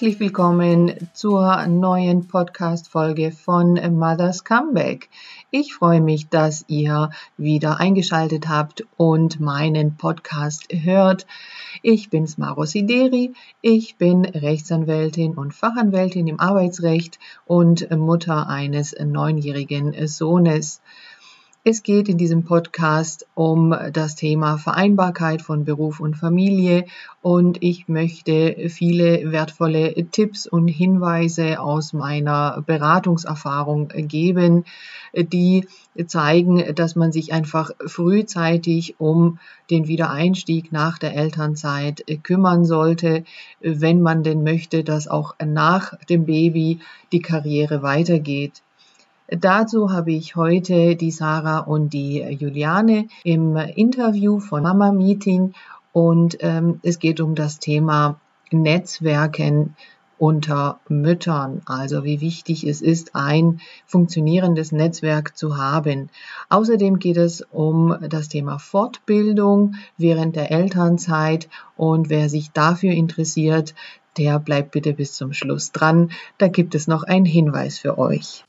Herzlich willkommen zur neuen Podcast-Folge von Mother's Comeback. Ich freue mich, dass ihr wieder eingeschaltet habt und meinen Podcast hört. Ich bin's Maro Sideri. Ich bin Rechtsanwältin und Fachanwältin im Arbeitsrecht und Mutter eines neunjährigen Sohnes. Es geht in diesem Podcast um das Thema Vereinbarkeit von Beruf und Familie und ich möchte viele wertvolle Tipps und Hinweise aus meiner Beratungserfahrung geben, die zeigen, dass man sich einfach frühzeitig um den Wiedereinstieg nach der Elternzeit kümmern sollte, wenn man denn möchte, dass auch nach dem Baby die Karriere weitergeht. Dazu habe ich heute die Sarah und die Juliane im Interview von Mama Meeting und ähm, es geht um das Thema Netzwerken unter Müttern, also wie wichtig es ist, ein funktionierendes Netzwerk zu haben. Außerdem geht es um das Thema Fortbildung während der Elternzeit und wer sich dafür interessiert, der bleibt bitte bis zum Schluss dran. Da gibt es noch einen Hinweis für euch.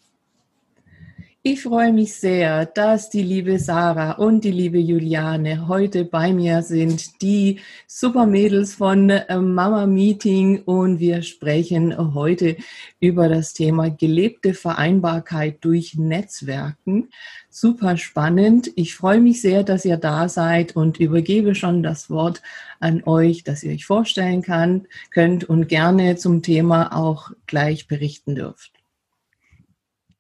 Ich freue mich sehr, dass die liebe Sarah und die liebe Juliane heute bei mir sind, die Supermädels von äh, Mama Meeting und wir sprechen heute über das Thema gelebte Vereinbarkeit durch Netzwerken. Super spannend. Ich freue mich sehr, dass ihr da seid und übergebe schon das Wort an euch, dass ihr euch vorstellen kann, könnt und gerne zum Thema auch gleich berichten dürft.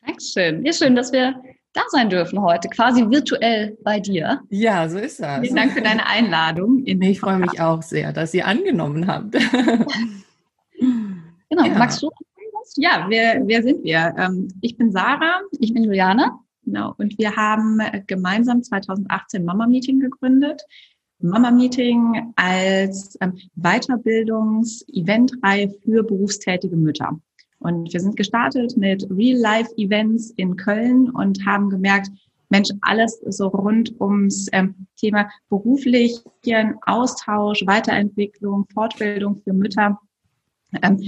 Dankeschön. Ja, schön, dass wir da sein dürfen heute, quasi virtuell bei dir. Ja, so ist das. Vielen Dank für deine Einladung. ich freue mich auch sehr, dass ihr angenommen habt. genau, ja. magst du? Ja, wer, wer sind wir? Ähm, ich bin Sarah, ich bin Juliane. Genau, und wir haben gemeinsam 2018 Mama Meeting gegründet. Mama Meeting als ähm, Weiterbildungs-Eventreihe für berufstätige Mütter. Und wir sind gestartet mit Real-Life-Events in Köln und haben gemerkt, Mensch, alles so rund ums ähm, Thema beruflichen Austausch, Weiterentwicklung, Fortbildung für Mütter ähm,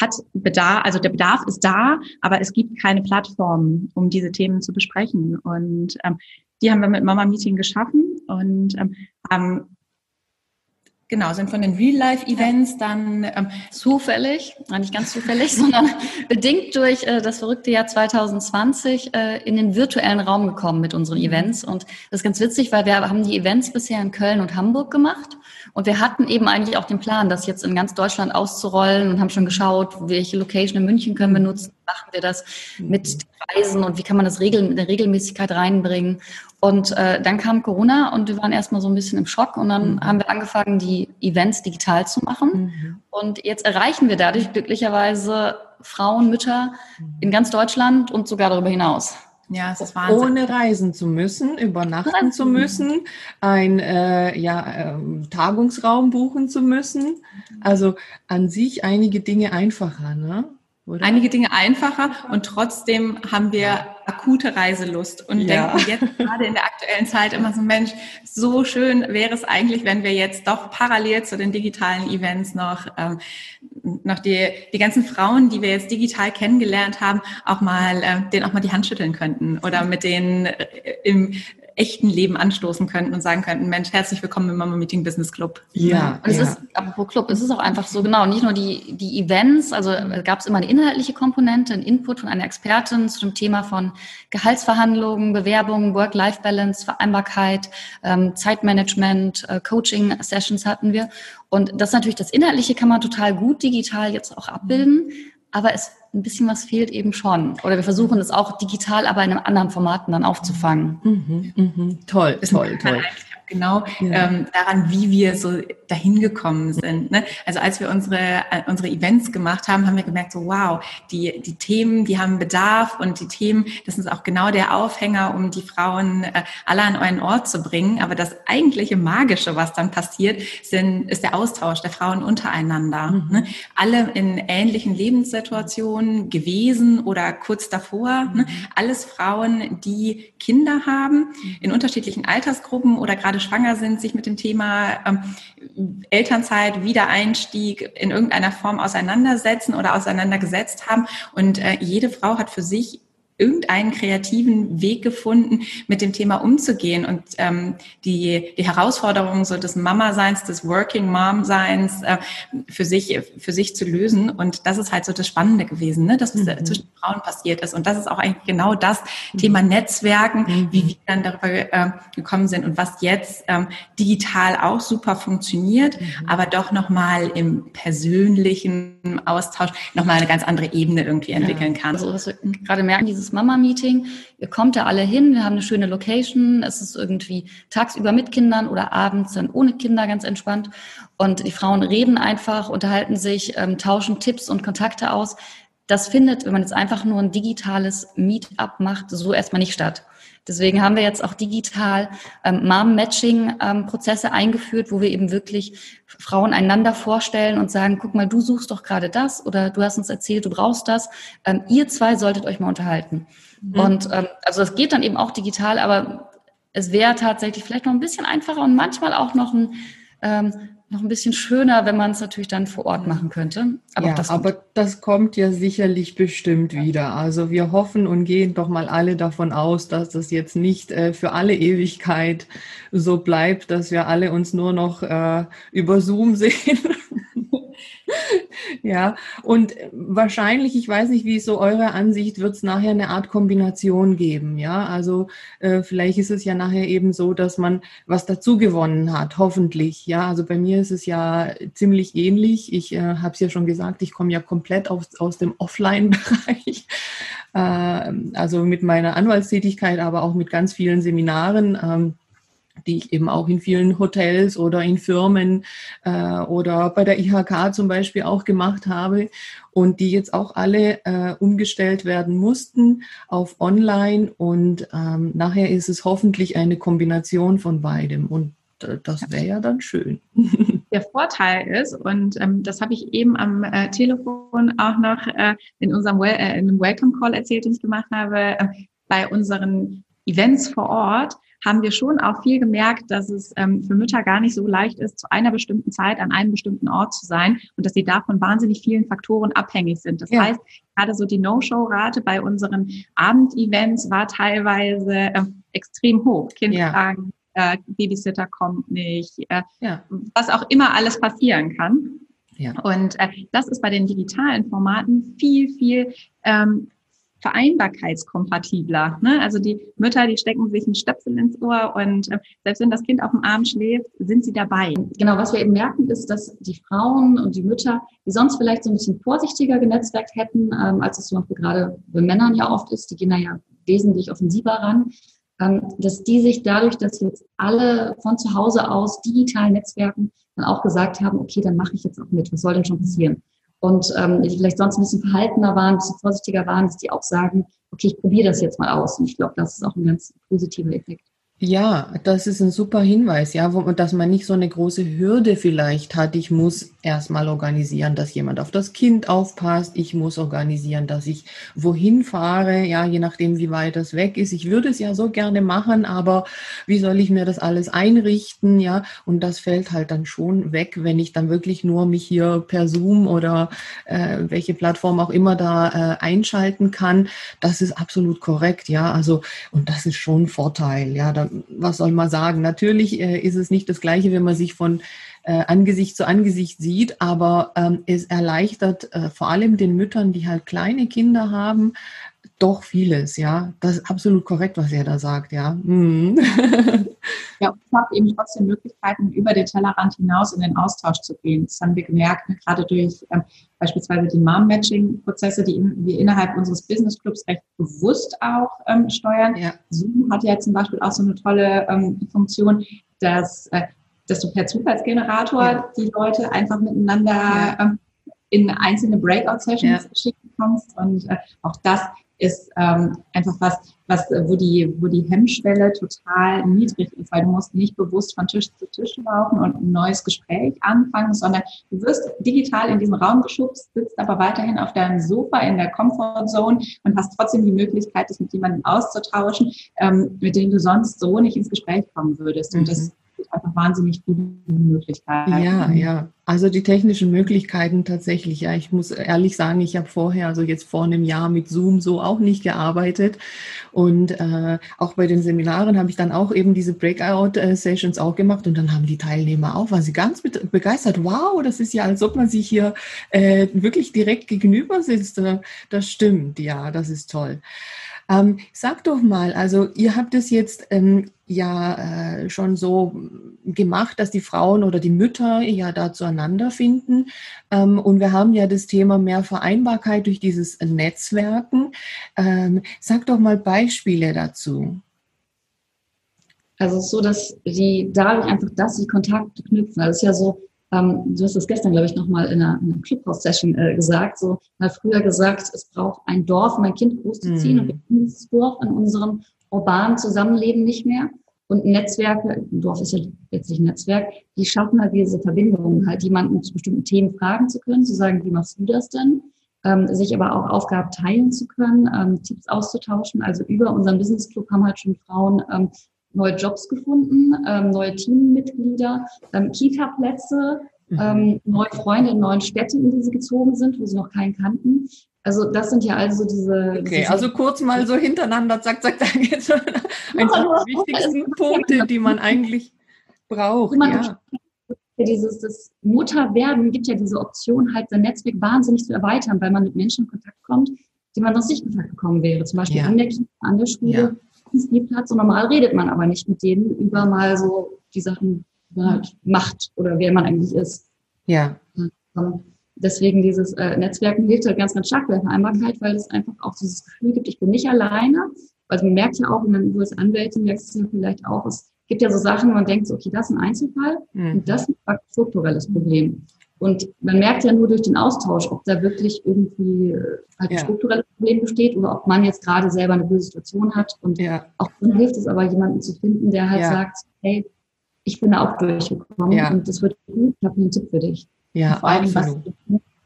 hat Bedarf, also der Bedarf ist da, aber es gibt keine Plattform, um diese Themen zu besprechen. Und ähm, die haben wir mit Mama Meeting geschaffen und ähm, haben Genau, sind von den Real-Life-Events dann ähm, zufällig, nicht ganz zufällig, sondern bedingt durch äh, das verrückte Jahr 2020 äh, in den virtuellen Raum gekommen mit unseren mhm. Events. Und das ist ganz witzig, weil wir haben die Events bisher in Köln und Hamburg gemacht. Und wir hatten eben eigentlich auch den Plan, das jetzt in ganz Deutschland auszurollen und haben schon geschaut, welche Location in München können wir nutzen, machen wir das mit mhm. Reisen und wie kann man das Regel, in der Regelmäßigkeit reinbringen. Und äh, dann kam Corona und wir waren erstmal so ein bisschen im Schock und dann mhm. haben wir angefangen, die Events digital zu machen. Mhm. Und jetzt erreichen wir dadurch glücklicherweise Frauen, Mütter mhm. in ganz Deutschland und sogar darüber hinaus. Ja, es ist Wahnsinn. Ohne reisen zu müssen, übernachten zu müssen, ein äh, ja, äh, Tagungsraum buchen zu müssen. Also an sich einige Dinge einfacher, ne? Oder? Einige Dinge einfacher und trotzdem haben wir ja. akute Reiselust und ja. denken jetzt gerade in der aktuellen Zeit immer so, Mensch, so schön wäre es eigentlich, wenn wir jetzt doch parallel zu den digitalen Events noch, ähm, noch die, die ganzen Frauen, die wir jetzt digital kennengelernt haben, auch mal, äh, denen auch mal die Hand schütteln könnten oder mit denen äh, im echten Leben anstoßen könnten und sagen könnten, Mensch, herzlich willkommen im Mama Meeting Business Club. Ja. Und es ja. ist, apropos Club, es ist auch einfach so genau, nicht nur die, die Events, also gab es immer eine inhaltliche Komponente, einen Input von einer Expertin zu dem Thema von Gehaltsverhandlungen, Bewerbungen, Work-Life-Balance, Vereinbarkeit, ähm, Zeitmanagement, äh, Coaching-Sessions hatten wir. Und das natürlich, das Inhaltliche kann man total gut digital jetzt auch abbilden aber es ein bisschen was fehlt eben schon. Oder wir versuchen es auch digital, aber in einem anderen Formaten dann aufzufangen. Mhm, mh. Toll, toll, toll genau ja. ähm, daran, wie wir so dahin gekommen sind. Ne? Also als wir unsere, äh, unsere Events gemacht haben, haben wir gemerkt, so wow, die, die Themen, die haben Bedarf und die Themen, das ist auch genau der Aufhänger, um die Frauen äh, alle an einen Ort zu bringen. Aber das eigentliche Magische, was dann passiert, sind, ist der Austausch der Frauen untereinander. Mhm. Ne? Alle in ähnlichen Lebenssituationen gewesen oder kurz davor. Ne? Mhm. Ne? Alles Frauen, die Kinder haben, in unterschiedlichen Altersgruppen oder gerade schwanger sind, sich mit dem Thema ähm, Elternzeit, Wiedereinstieg in irgendeiner Form auseinandersetzen oder auseinandergesetzt haben. Und äh, jede Frau hat für sich irgendeinen kreativen Weg gefunden, mit dem Thema umzugehen und ähm, die, die Herausforderungen so des Mama-Seins, des Working Mom-Seins äh, für sich für sich zu lösen. Und das ist halt so das Spannende gewesen, ne? dass es mhm. zwischen Frauen passiert ist. Und das ist auch eigentlich genau das mhm. Thema Netzwerken, mhm. wie wir dann darüber äh, gekommen sind und was jetzt ähm, digital auch super funktioniert, mhm. aber doch nochmal im persönlichen Austausch nochmal eine ganz andere Ebene irgendwie entwickeln ja. kann. Also was wir gerade merken, dieses Mama-Meeting. Ihr kommt da alle hin, wir haben eine schöne Location. Es ist irgendwie tagsüber mit Kindern oder abends dann ohne Kinder ganz entspannt. Und die Frauen reden einfach, unterhalten sich, ähm, tauschen Tipps und Kontakte aus. Das findet, wenn man jetzt einfach nur ein digitales Meetup macht, so erstmal nicht statt. Deswegen haben wir jetzt auch digital ähm, Mom-Matching-Prozesse ähm, eingeführt, wo wir eben wirklich Frauen einander vorstellen und sagen, guck mal, du suchst doch gerade das oder du hast uns erzählt, du brauchst das. Ähm, ihr zwei solltet euch mal unterhalten. Mhm. Und ähm, also das geht dann eben auch digital, aber es wäre tatsächlich vielleicht noch ein bisschen einfacher und manchmal auch noch ein ähm, noch ein bisschen schöner, wenn man es natürlich dann vor Ort machen könnte. Aber, ja, das, aber das kommt ja sicherlich bestimmt ja. wieder. Also wir hoffen und gehen doch mal alle davon aus, dass das jetzt nicht äh, für alle Ewigkeit so bleibt, dass wir alle uns nur noch äh, über Zoom sehen ja, und wahrscheinlich, ich weiß nicht, wie ist so eure Ansicht, wird es nachher eine Art Kombination geben. Ja, also äh, vielleicht ist es ja nachher eben so, dass man was dazu gewonnen hat, hoffentlich. Ja, also bei mir ist es ja ziemlich ähnlich. Ich äh, habe es ja schon gesagt, ich komme ja komplett aus, aus dem Offline-Bereich. Äh, also mit meiner Anwaltstätigkeit, aber auch mit ganz vielen Seminaren. Ähm, die ich eben auch in vielen Hotels oder in Firmen äh, oder bei der IHK zum Beispiel auch gemacht habe und die jetzt auch alle äh, umgestellt werden mussten auf Online und ähm, nachher ist es hoffentlich eine Kombination von beidem und äh, das wäre ja dann schön. Der Vorteil ist, und ähm, das habe ich eben am äh, Telefon auch noch äh, in unserem well äh, in einem Welcome Call erzählt, den ich gemacht habe, äh, bei unseren Events vor Ort, haben wir schon auch viel gemerkt, dass es ähm, für Mütter gar nicht so leicht ist, zu einer bestimmten Zeit an einem bestimmten Ort zu sein und dass sie davon wahnsinnig vielen Faktoren abhängig sind. Das ja. heißt, gerade so die No-Show-Rate bei unseren Abendevents war teilweise äh, extrem hoch. Kindfragen, ja. äh, Babysitter kommt nicht, äh, ja. was auch immer alles passieren kann. Ja. Und äh, das ist bei den digitalen Formaten viel, viel ähm, vereinbarkeitskompatibler. Ne? Also die Mütter, die stecken sich ein Stöpsel ins Ohr und äh, selbst wenn das Kind auf dem Arm schläft, sind sie dabei. Genau, was wir eben merken, ist, dass die Frauen und die Mütter, die sonst vielleicht so ein bisschen vorsichtiger genetzwerkt hätten, ähm, als es zum Beispiel gerade bei Männern ja oft ist, die gehen da ja wesentlich offensiver ran, ähm, dass die sich dadurch, dass jetzt alle von zu Hause aus digital Netzwerken dann auch gesagt haben, okay, dann mache ich jetzt auch mit, was soll denn schon passieren? Und ähm, die vielleicht sonst ein bisschen verhaltener waren, ein bisschen vorsichtiger waren, dass die auch sagen, okay, ich probiere das jetzt mal aus. Und ich glaube, das ist auch ein ganz positiver Effekt. Ja, das ist ein super Hinweis, ja, wo, dass man nicht so eine große Hürde vielleicht hat. Ich muss erstmal organisieren, dass jemand auf das Kind aufpasst. Ich muss organisieren, dass ich wohin fahre, ja, je nachdem, wie weit das weg ist. Ich würde es ja so gerne machen, aber wie soll ich mir das alles einrichten, ja? Und das fällt halt dann schon weg, wenn ich dann wirklich nur mich hier per Zoom oder äh, welche Plattform auch immer da äh, einschalten kann. Das ist absolut korrekt, ja. Also, und das ist schon ein Vorteil, ja. Da was soll man sagen? Natürlich äh, ist es nicht das Gleiche, wenn man sich von äh, Angesicht zu Angesicht sieht, aber ähm, es erleichtert äh, vor allem den Müttern, die halt kleine Kinder haben, doch vieles, ja. Das ist absolut korrekt, was er da sagt, ja. Mhm. ja, es macht eben trotzdem Möglichkeiten, über den Tellerrand hinaus in den Austausch zu gehen. Das haben wir gemerkt, ne, gerade durch ähm, beispielsweise die Mom-Matching-Prozesse, die in, wir innerhalb unseres Business-Clubs recht bewusst auch ähm, steuern. Ja. Zoom hat ja zum Beispiel auch so eine tolle ähm, Funktion, dass, äh, dass du per Zufallsgenerator ja. die Leute einfach miteinander ja. ähm, in einzelne Breakout-Sessions schicken kannst. Und äh, auch das ist ähm, einfach was, was, wo die, wo die Hemmschwelle total niedrig ist, weil du musst nicht bewusst von Tisch zu Tisch laufen und ein neues Gespräch anfangen, sondern du wirst digital in diesen Raum geschubst, sitzt aber weiterhin auf deinem Sofa in der Comfortzone und hast trotzdem die Möglichkeit, dich mit jemandem auszutauschen, ähm, mit dem du sonst so nicht ins Gespräch kommen würdest. Mhm. Und das einfach wahnsinnig viele Möglichkeiten. Ja, ja. Also die technischen Möglichkeiten tatsächlich. Ja, ich muss ehrlich sagen, ich habe vorher, also jetzt vor einem Jahr mit Zoom so auch nicht gearbeitet. Und äh, auch bei den Seminaren habe ich dann auch eben diese Breakout-Sessions auch gemacht. Und dann haben die Teilnehmer auch, waren sie ganz begeistert. Wow, das ist ja, als ob man sich hier äh, wirklich direkt gegenüber sitzt. Das stimmt, ja, das ist toll. Ähm, sag doch mal, also ihr habt es jetzt ähm, ja äh, schon so gemacht, dass die Frauen oder die Mütter ja da zueinander finden. Ähm, und wir haben ja das Thema mehr Vereinbarkeit durch dieses Netzwerken. Ähm, sag doch mal Beispiele dazu. Also es ist so, dass die dadurch einfach, dass sie Kontakte knüpfen. Es ist ja so, ähm, du hast das gestern, glaube ich, nochmal in einer, einer Clubhouse-Session äh, gesagt, so mal früher gesagt, es braucht ein Dorf, um ein Kind großzuziehen mhm. und wir haben dieses Dorf in unserem urbanen Zusammenleben nicht mehr. Und Netzwerke, ein Dorf ist ja letztlich ein Netzwerk, die schaffen halt diese Verbindungen, halt jemanden zu bestimmten Themen fragen zu können, zu sagen, wie machst du das denn? Ähm, sich aber auch Aufgaben teilen zu können, ähm, Tipps auszutauschen. Also über unseren Business Club haben halt schon Frauen ähm, neue Jobs gefunden, ähm, neue Teammitglieder, ähm, Kita-Plätze, mhm. ähm, neue Freunde in neuen Städten, in die sie gezogen sind, wo sie noch keinen kannten. Also das sind ja also diese. Okay, diese also kurz mal so hintereinander, zack, zack, zack, jetzt eins der wichtigsten Punkte, die man eigentlich braucht. Man ja. Dieses das Mutterwerden gibt ja diese Option, halt sein Netzwerk wahnsinnig zu erweitern, weil man mit Menschen in Kontakt kommt, die man sonst nicht in Kontakt gekommen wäre. Zum Beispiel ja. an der Kita, an der Schule. Ja Spielplatz und normal redet man aber nicht mit denen über mal so die Sachen, die man halt macht oder wer man eigentlich ist. Ja. Deswegen dieses äh, Netzwerken hilft halt ganz, ganz stark bei der Vereinbarkeit, weil es einfach auch dieses Gefühl gibt, ich bin nicht alleine. Also man merkt ja auch, wenn du als Anwältin merkst du ja vielleicht auch, es gibt ja so Sachen, wo man denkt, so, okay, das ist ein Einzelfall mhm. und das ist ein strukturelles Problem. Und man merkt ja nur durch den Austausch, ob da wirklich irgendwie äh, halt ein ja. strukturelles Problem besteht oder ob man jetzt gerade selber eine böse Situation hat. Und ja. auch dann hilft es aber, jemanden zu finden, der halt ja. sagt, hey, ich bin da auch durchgekommen und das wird gut, ich habe einen Tipp für dich. Ja, vor allem, was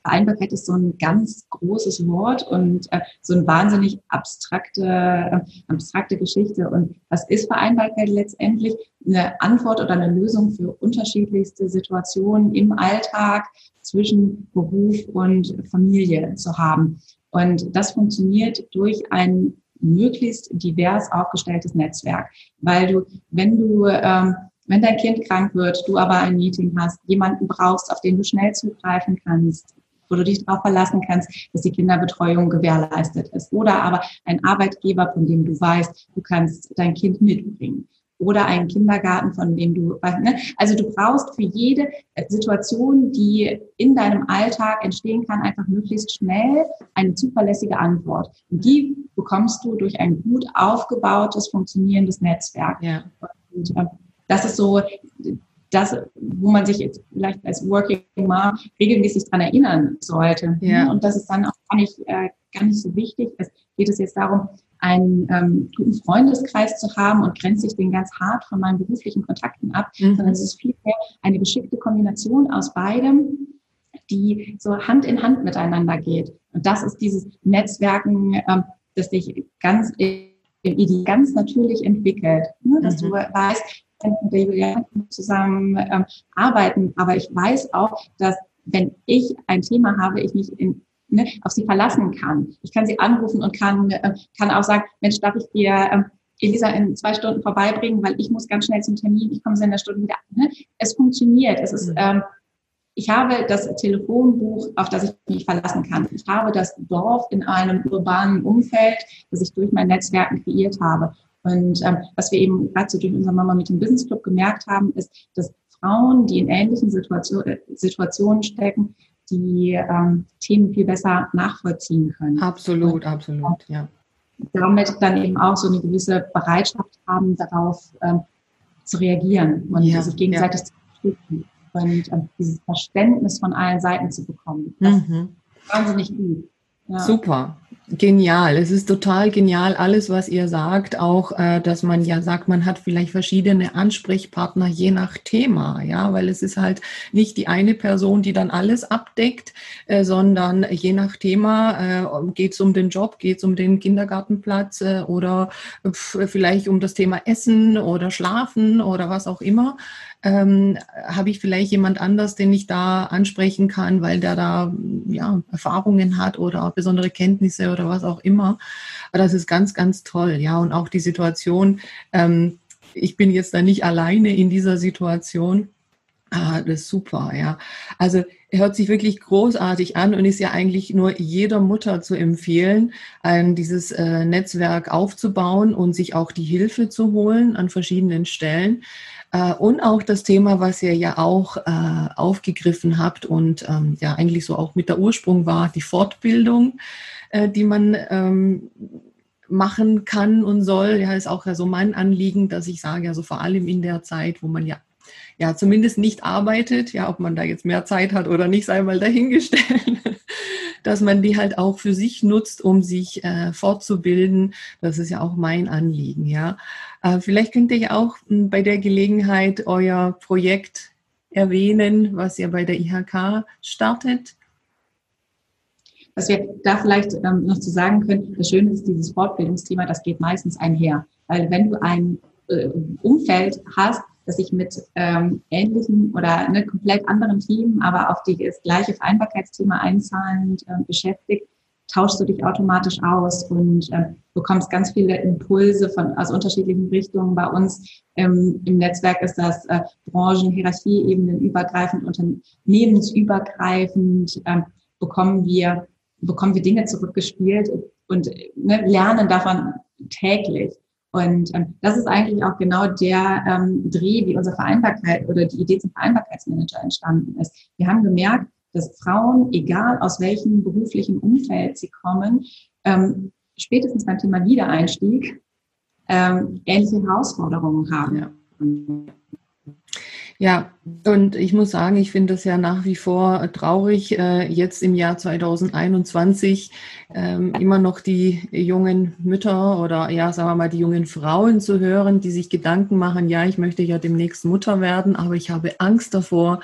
Vereinbarkeit ist so ein ganz großes Wort und äh, so eine wahnsinnig abstrakte, äh, abstrakte Geschichte. Und was ist Vereinbarkeit letztendlich? Eine Antwort oder eine Lösung für unterschiedlichste Situationen im Alltag zwischen Beruf und Familie zu haben. Und das funktioniert durch ein möglichst divers aufgestelltes Netzwerk, weil du, wenn du ähm, wenn dein Kind krank wird, du aber ein Meeting hast, jemanden brauchst, auf den du schnell zugreifen kannst, wo du dich darauf verlassen kannst, dass die Kinderbetreuung gewährleistet ist. Oder aber ein Arbeitgeber, von dem du weißt, du kannst dein Kind mitbringen. Oder einen Kindergarten, von dem du, ne? also du brauchst für jede Situation, die in deinem Alltag entstehen kann, einfach möglichst schnell eine zuverlässige Antwort. Und die bekommst du durch ein gut aufgebautes, funktionierendes Netzwerk. Ja. Und, äh, das ist so das, wo man sich jetzt vielleicht als Working Mom regelmäßig dran erinnern sollte. Ja. Und das ist dann auch gar nicht, äh, gar nicht so wichtig. Es geht es jetzt darum, einen ähm, guten Freundeskreis zu haben und grenzt sich den ganz hart von meinen beruflichen Kontakten ab, mhm. sondern es ist vielmehr eine geschickte Kombination aus beidem, die so Hand in Hand miteinander geht. Und das ist dieses Netzwerken, ähm, das sich ganz, ganz natürlich entwickelt. Ne? Dass mhm. du weißt, mit der Juliane zusammen ähm, arbeiten. Aber ich weiß auch, dass wenn ich ein Thema habe, ich mich in, ne, auf sie verlassen kann. Ich kann sie anrufen und kann, äh, kann auch sagen, Mensch, darf ich dir ähm, Elisa in zwei Stunden vorbeibringen, weil ich muss ganz schnell zum Termin, ich komme in der Stunde wieder. Ne? Es funktioniert. Es ist, mhm. ähm, ich habe das Telefonbuch, auf das ich mich verlassen kann. Ich habe das Dorf in einem urbanen Umfeld, das ich durch mein Netzwerken kreiert habe. Und ähm, was wir eben gerade so durch unser Mama mit dem Business Club gemerkt haben, ist, dass Frauen, die in ähnlichen Situation, äh, Situationen stecken, die ähm, Themen viel besser nachvollziehen können. Absolut, und, absolut, ja. Damit dann eben auch so eine gewisse Bereitschaft haben, darauf ähm, zu reagieren und ja, sich gegenseitig ja. zu unterstützen und ähm, dieses Verständnis von allen Seiten zu bekommen. Das mhm. ist wahnsinnig gut. Ja. Super. Genial. Es ist total genial, alles, was ihr sagt. Auch, äh, dass man ja sagt, man hat vielleicht verschiedene Ansprechpartner je nach Thema. Ja, weil es ist halt nicht die eine Person, die dann alles abdeckt, äh, sondern je nach Thema äh, geht es um den Job, geht es um den Kindergartenplatz äh, oder vielleicht um das Thema Essen oder Schlafen oder was auch immer. Ähm, habe ich vielleicht jemand anders, den ich da ansprechen kann, weil der da ja, Erfahrungen hat oder besondere Kenntnisse oder was auch immer. Das ist ganz, ganz toll, ja. Und auch die Situation, ähm, ich bin jetzt da nicht alleine in dieser Situation. Ah, das ist super, ja. Also hört sich wirklich großartig an und ist ja eigentlich nur jeder Mutter zu empfehlen, ein, dieses äh, Netzwerk aufzubauen und sich auch die Hilfe zu holen an verschiedenen Stellen. Äh, und auch das Thema, was ihr ja auch äh, aufgegriffen habt und ähm, ja eigentlich so auch mit der Ursprung war, die Fortbildung, äh, die man ähm, machen kann und soll. Ja, ist auch ja so mein Anliegen, dass ich sage, also vor allem in der Zeit, wo man ja ja zumindest nicht arbeitet, ja, ob man da jetzt mehr Zeit hat oder nicht, sei mal dahingestellt, dass man die halt auch für sich nutzt, um sich äh, fortzubilden. Das ist ja auch mein Anliegen, ja. Äh, vielleicht könnt ihr ja auch m, hm, bei der Gelegenheit euer Projekt erwähnen, was ihr bei der IHK startet. Was wir da vielleicht ähm, noch zu sagen können, das Schöne ist, dieses Fortbildungsthema, das geht meistens einher. Weil wenn du ein äh, Umfeld hast, das sich mit ähm, ähnlichen oder ne, komplett anderen Themen, aber auf die, das gleiche Vereinbarkeitsthema einzahlend äh, beschäftigt, tauschst du dich automatisch aus und äh, bekommst ganz viele Impulse von aus unterschiedlichen Richtungen. Bei uns ähm, im Netzwerk ist das äh, Branchen, Hierarchieebenen übergreifend, unternehmensübergreifend äh, bekommen wir bekommen wir Dinge zurückgespielt und ne, lernen davon täglich. Und ähm, das ist eigentlich auch genau der ähm, Dreh, wie unsere Vereinbarkeit oder die Idee zum Vereinbarkeitsmanager entstanden ist. Wir haben gemerkt, dass Frauen, egal aus welchem beruflichen Umfeld sie kommen, ähm, spätestens beim Thema Wiedereinstieg ähm, ähnliche Herausforderungen haben. Ja. Und ich muss sagen, ich finde es ja nach wie vor traurig, äh, jetzt im Jahr 2021 ähm, immer noch die jungen Mütter oder ja, sagen wir mal, die jungen Frauen zu hören, die sich Gedanken machen, ja, ich möchte ja demnächst Mutter werden, aber ich habe Angst davor,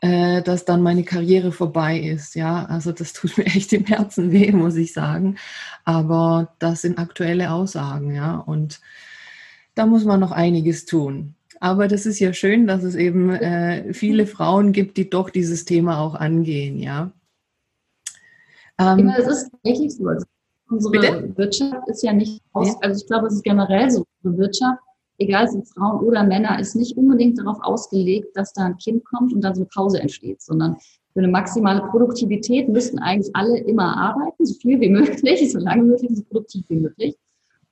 äh, dass dann meine Karriere vorbei ist. Ja, also das tut mir echt im Herzen weh, muss ich sagen. Aber das sind aktuelle Aussagen, ja, und da muss man noch einiges tun. Aber das ist ja schön, dass es eben äh, viele Frauen gibt, die doch dieses Thema auch angehen, ja. Ähm, ja, es ist wirklich so. Also unsere bitte? Wirtschaft ist ja nicht aus, also ich glaube, es ist generell so, unsere Wirtschaft, egal ob Frauen oder Männer, ist nicht unbedingt darauf ausgelegt, dass da ein Kind kommt und dann so eine Pause entsteht, sondern für eine maximale Produktivität müssten eigentlich alle immer arbeiten, so viel wie möglich, so lange möglich, so produktiv wie möglich.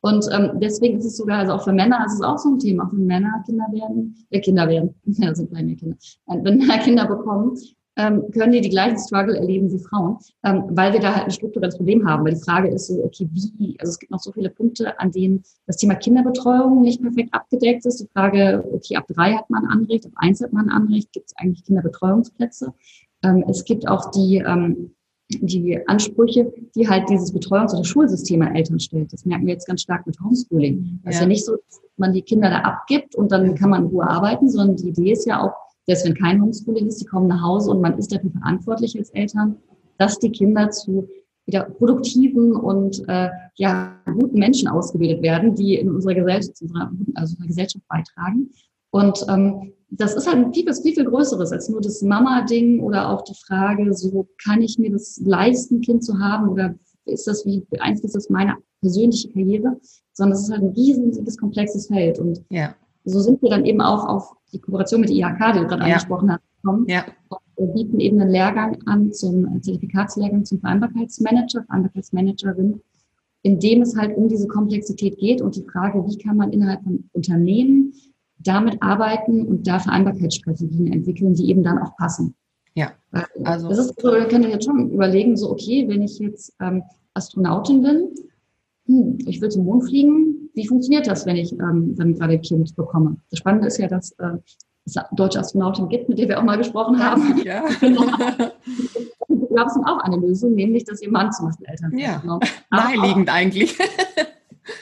Und ähm, deswegen ist es sogar, also auch für Männer ist es auch so ein Thema, wenn Männer Kinder werden, äh, Kinder werden, ja, sind kleine Kinder, wenn Männer Kinder bekommen, ähm, können die die gleichen Struggle erleben wie Frauen, ähm, weil wir da halt ein strukturelles Problem haben. Weil die Frage ist so, okay, wie, also es gibt noch so viele Punkte, an denen das Thema Kinderbetreuung nicht perfekt abgedeckt ist. Die Frage, okay, ab drei hat man Anrecht, ab eins hat man Anrecht, gibt es eigentlich Kinderbetreuungsplätze? Ähm, es gibt auch die ähm, die Ansprüche, die halt dieses Betreuungs- oder Schulsystem an Eltern stellt. Das merken wir jetzt ganz stark mit Homeschooling. Das ja. ist ja nicht so, dass man die Kinder da abgibt und dann kann man in Ruhe arbeiten, sondern die Idee ist ja auch, dass wenn kein Homeschooling ist, die kommen nach Hause und man ist dafür verantwortlich als Eltern, dass die Kinder zu wieder produktiven und äh, ja guten Menschen ausgebildet werden, die in unserer Gesellschaft, unserer, also unserer Gesellschaft beitragen. Und ähm, das ist halt ein viel, viel, viel Größeres als nur das Mama-Ding oder auch die Frage, so kann ich mir das leisten, Kind zu haben oder ist das, wie beeinflusst das meine persönliche Karriere? Sondern es ist halt ein riesiges, komplexes Feld. Und ja. so sind wir dann eben auch auf die Kooperation mit der IHK, die du gerade ja. angesprochen hast, gekommen. Ja. wir bieten eben einen Lehrgang an zum Zertifikatslehrgang zum Vereinbarkeitsmanager, Vereinbarkeitsmanagerin, in dem es halt um diese Komplexität geht und die Frage, wie kann man innerhalb von Unternehmen damit arbeiten und da Vereinbarkeitsstrategien entwickeln, die eben dann auch passen. Ja, also. Das ist so, ihr könnt jetzt schon überlegen, so, okay, wenn ich jetzt ähm, Astronautin bin, hm, ich will zum Mond fliegen, wie funktioniert das, wenn ich ähm, dann gerade ein Kind bekomme? Das Spannende ist ja, dass äh, es deutsche Astronautin gibt, mit der wir auch mal gesprochen haben. Ja. gab es dann auch eine Lösung, nämlich, dass ihr Mann zum Beispiel Eltern Ja, naheliegend eigentlich.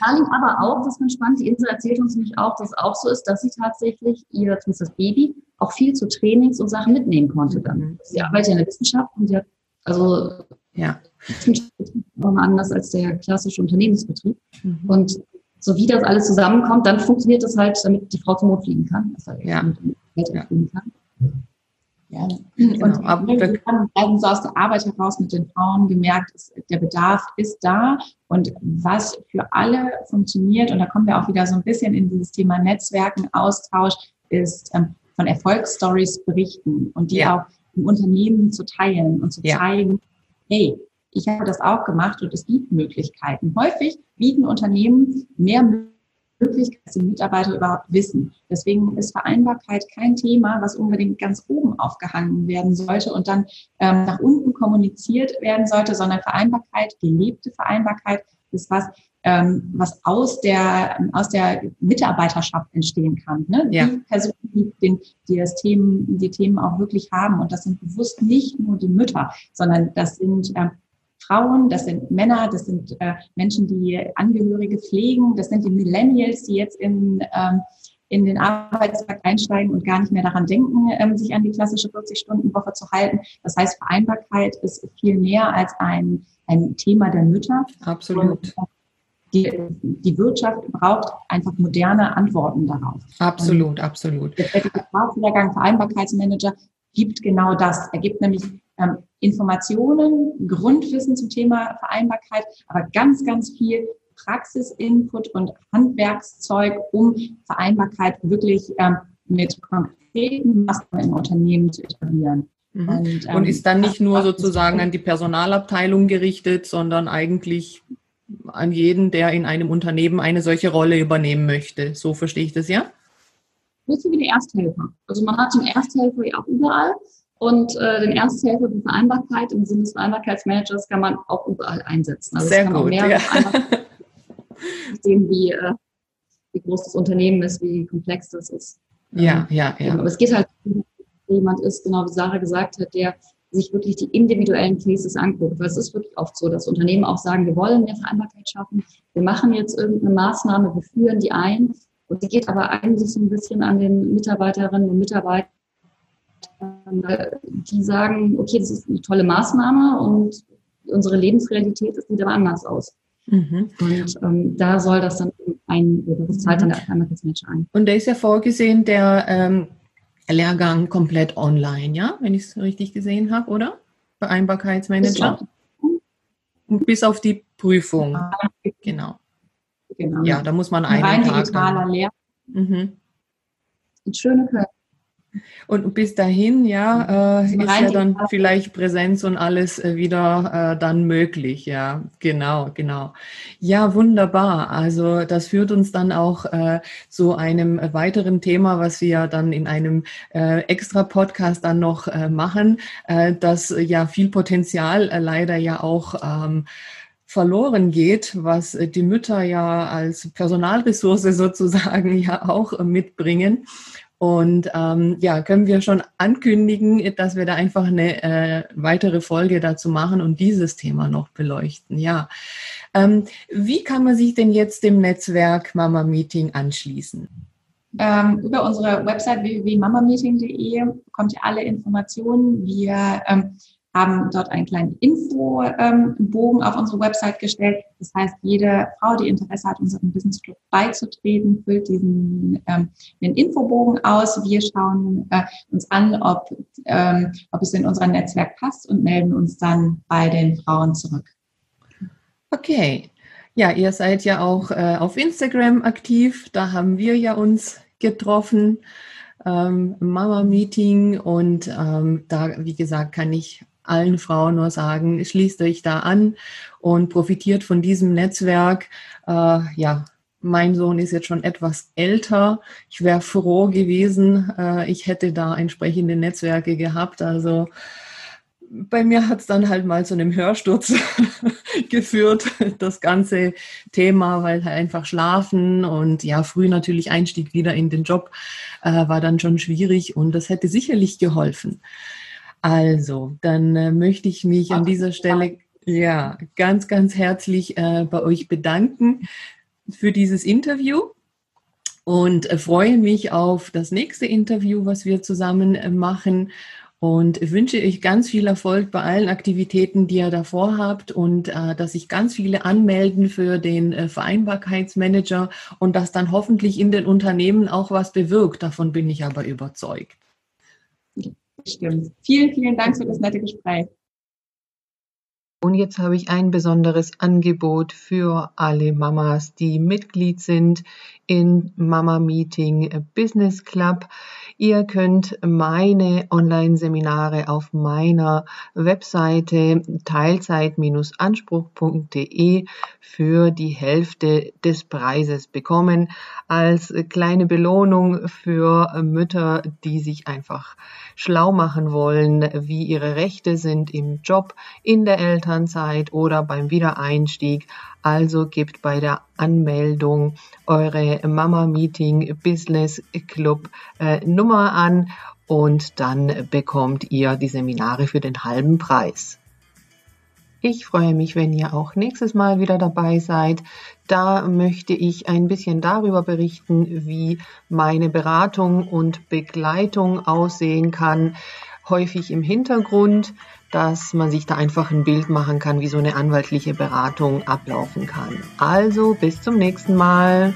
Darling aber auch, das ist spannend, die Insel erzählt uns nämlich auch, dass es auch so ist, dass sie tatsächlich ihr, zumindest das Baby, auch viel zu Trainings und Sachen mitnehmen konnte dann. Mhm. Sie arbeitet in der Wissenschaft und sie hat, also, ja, anders als der klassische Unternehmensbetrieb. Mhm. Und so wie das alles zusammenkommt, dann funktioniert das halt, damit die Frau zum Mond fliegen kann. ja. weiterführen kann. Ja. Genau. Und wir haben so aus der Arbeit heraus mit den Frauen gemerkt, der Bedarf ist da und was für alle funktioniert, und da kommen wir auch wieder so ein bisschen in dieses Thema Netzwerken, Austausch, ist ähm, von Erfolgsstories berichten und die ja. auch im Unternehmen zu teilen und zu ja. zeigen, hey, ich habe das auch gemacht und es gibt Möglichkeiten. Häufig bieten Unternehmen mehr Möglichkeiten Möglichkeit, dass die Mitarbeiter überhaupt wissen. Deswegen ist Vereinbarkeit kein Thema, was unbedingt ganz oben aufgehangen werden sollte und dann ähm, nach unten kommuniziert werden sollte, sondern Vereinbarkeit, gelebte Vereinbarkeit ist was, ähm, was aus der, aus der Mitarbeiterschaft entstehen kann. Ne? Ja. Die Personen, die, den, die das Themen, die Themen auch wirklich haben. Und das sind bewusst nicht nur die Mütter, sondern das sind ähm, Frauen, das sind Männer, das sind äh, Menschen, die Angehörige pflegen, das sind die Millennials, die jetzt in, ähm, in den Arbeitsmarkt einsteigen und gar nicht mehr daran denken, ähm, sich an die klassische 40-Stunden-Woche zu halten. Das heißt, Vereinbarkeit ist viel mehr als ein, ein Thema der Mütter. Absolut. Und die, die Wirtschaft braucht einfach moderne Antworten darauf. Absolut, und absolut. Der Vereinbarkeitsmanager gibt genau das. Er gibt nämlich ähm, Informationen, Grundwissen zum Thema Vereinbarkeit, aber ganz, ganz viel Praxisinput und Handwerkszeug, um Vereinbarkeit wirklich ähm, mit konkreten Maßnahmen im Unternehmen zu etablieren. Mhm. Und, ähm, und, ist dann nicht nur sozusagen an die Personalabteilung gerichtet, sondern eigentlich an jeden, der in einem Unternehmen eine solche Rolle übernehmen möchte. So verstehe ich das, ja? Bisschen wie der Ersthelfer. Also man hat den Ersthelfer ja auch überall. Und äh, den Ersthelfer für Vereinbarkeit im Sinne des Vereinbarkeitsmanagers kann man auch überall einsetzen. Also Sehr gut, ja. sehen, wie, äh, wie groß das Unternehmen ist, wie komplex das ist. Ja, ähm, ja, ja. Aber es geht halt, wenn jemand ist, genau wie Sarah gesagt hat, der sich wirklich die individuellen Cases anguckt. Weil es ist wirklich oft so, dass Unternehmen auch sagen, wir wollen mehr Vereinbarkeit schaffen, wir machen jetzt irgendeine Maßnahme, wir führen die ein. Und die geht aber eigentlich so ein bisschen an den Mitarbeiterinnen und Mitarbeitern die sagen, okay, das ist eine tolle Maßnahme und unsere Lebensrealität sieht aber anders aus. Mhm. Und ähm, da soll das dann ein, das zahlt dann der Einmalmanager ein. Und da ist ja vorgesehen, der ähm, Lehrgang komplett online, ja, wenn ich es richtig gesehen habe, oder? Vereinbarkeitsmanager. Bis auf die Prüfung. Genau. genau. Ja, da muss man einen Rein Tag. Digitaler Lehrgang. Mhm. Schöne Köln. Und bis dahin, ja, äh, ist ja dann vielleicht Präsenz und alles äh, wieder äh, dann möglich. Ja, genau, genau. Ja, wunderbar. Also das führt uns dann auch äh, zu einem weiteren Thema, was wir dann in einem äh, extra Podcast dann noch äh, machen, äh, das ja viel Potenzial leider ja auch ähm, verloren geht, was die Mütter ja als Personalressource sozusagen ja auch mitbringen. Und ähm, ja, können wir schon ankündigen, dass wir da einfach eine äh, weitere Folge dazu machen und dieses Thema noch beleuchten. Ja. Ähm, wie kann man sich denn jetzt dem Netzwerk Mama Meeting anschließen? Ähm, über unsere Website www.mamameeting.de bekommt ihr alle Informationen. Wir ähm, haben dort einen kleinen Infobogen auf unsere Website gestellt. Das heißt, jede Frau, die Interesse hat, unserem Business Club beizutreten, füllt diesen ähm, den Infobogen aus. Wir schauen äh, uns an, ob, ähm, ob es in unser Netzwerk passt und melden uns dann bei den Frauen zurück. Okay. Ja, ihr seid ja auch äh, auf Instagram aktiv. Da haben wir ja uns getroffen. Ähm, Mama Meeting und ähm, da, wie gesagt, kann ich allen Frauen nur sagen, schließt euch da an und profitiert von diesem Netzwerk. Äh, ja, mein Sohn ist jetzt schon etwas älter. Ich wäre froh gewesen, äh, ich hätte da entsprechende Netzwerke gehabt. Also bei mir hat es dann halt mal zu einem Hörsturz geführt, das ganze Thema, weil halt einfach schlafen und ja, früh natürlich Einstieg wieder in den Job äh, war dann schon schwierig und das hätte sicherlich geholfen. Also, dann äh, möchte ich mich an dieser Stelle ja ganz, ganz herzlich äh, bei euch bedanken für dieses Interview und äh, freue mich auf das nächste Interview, was wir zusammen äh, machen. und wünsche euch ganz viel Erfolg bei allen Aktivitäten, die ihr davor habt und äh, dass sich ganz viele anmelden für den äh, Vereinbarkeitsmanager und dass dann hoffentlich in den Unternehmen auch was bewirkt. Davon bin ich aber überzeugt. Stimmt. Vielen, vielen Dank für das nette Gespräch. Und jetzt habe ich ein besonderes Angebot für alle Mamas, die Mitglied sind in Mama Meeting Business Club. Ihr könnt meine Online-Seminare auf meiner Webseite teilzeit-anspruch.de für die Hälfte des Preises bekommen als kleine Belohnung für Mütter, die sich einfach schlau machen wollen, wie ihre Rechte sind im Job, in der Elternzeit oder beim Wiedereinstieg. Also gebt bei der Anmeldung eure Mama Meeting Business Club äh, Nummer an und dann bekommt ihr die Seminare für den halben Preis. Ich freue mich, wenn ihr auch nächstes Mal wieder dabei seid. Da möchte ich ein bisschen darüber berichten, wie meine Beratung und Begleitung aussehen kann. Häufig im Hintergrund, dass man sich da einfach ein Bild machen kann, wie so eine anwaltliche Beratung ablaufen kann. Also bis zum nächsten Mal.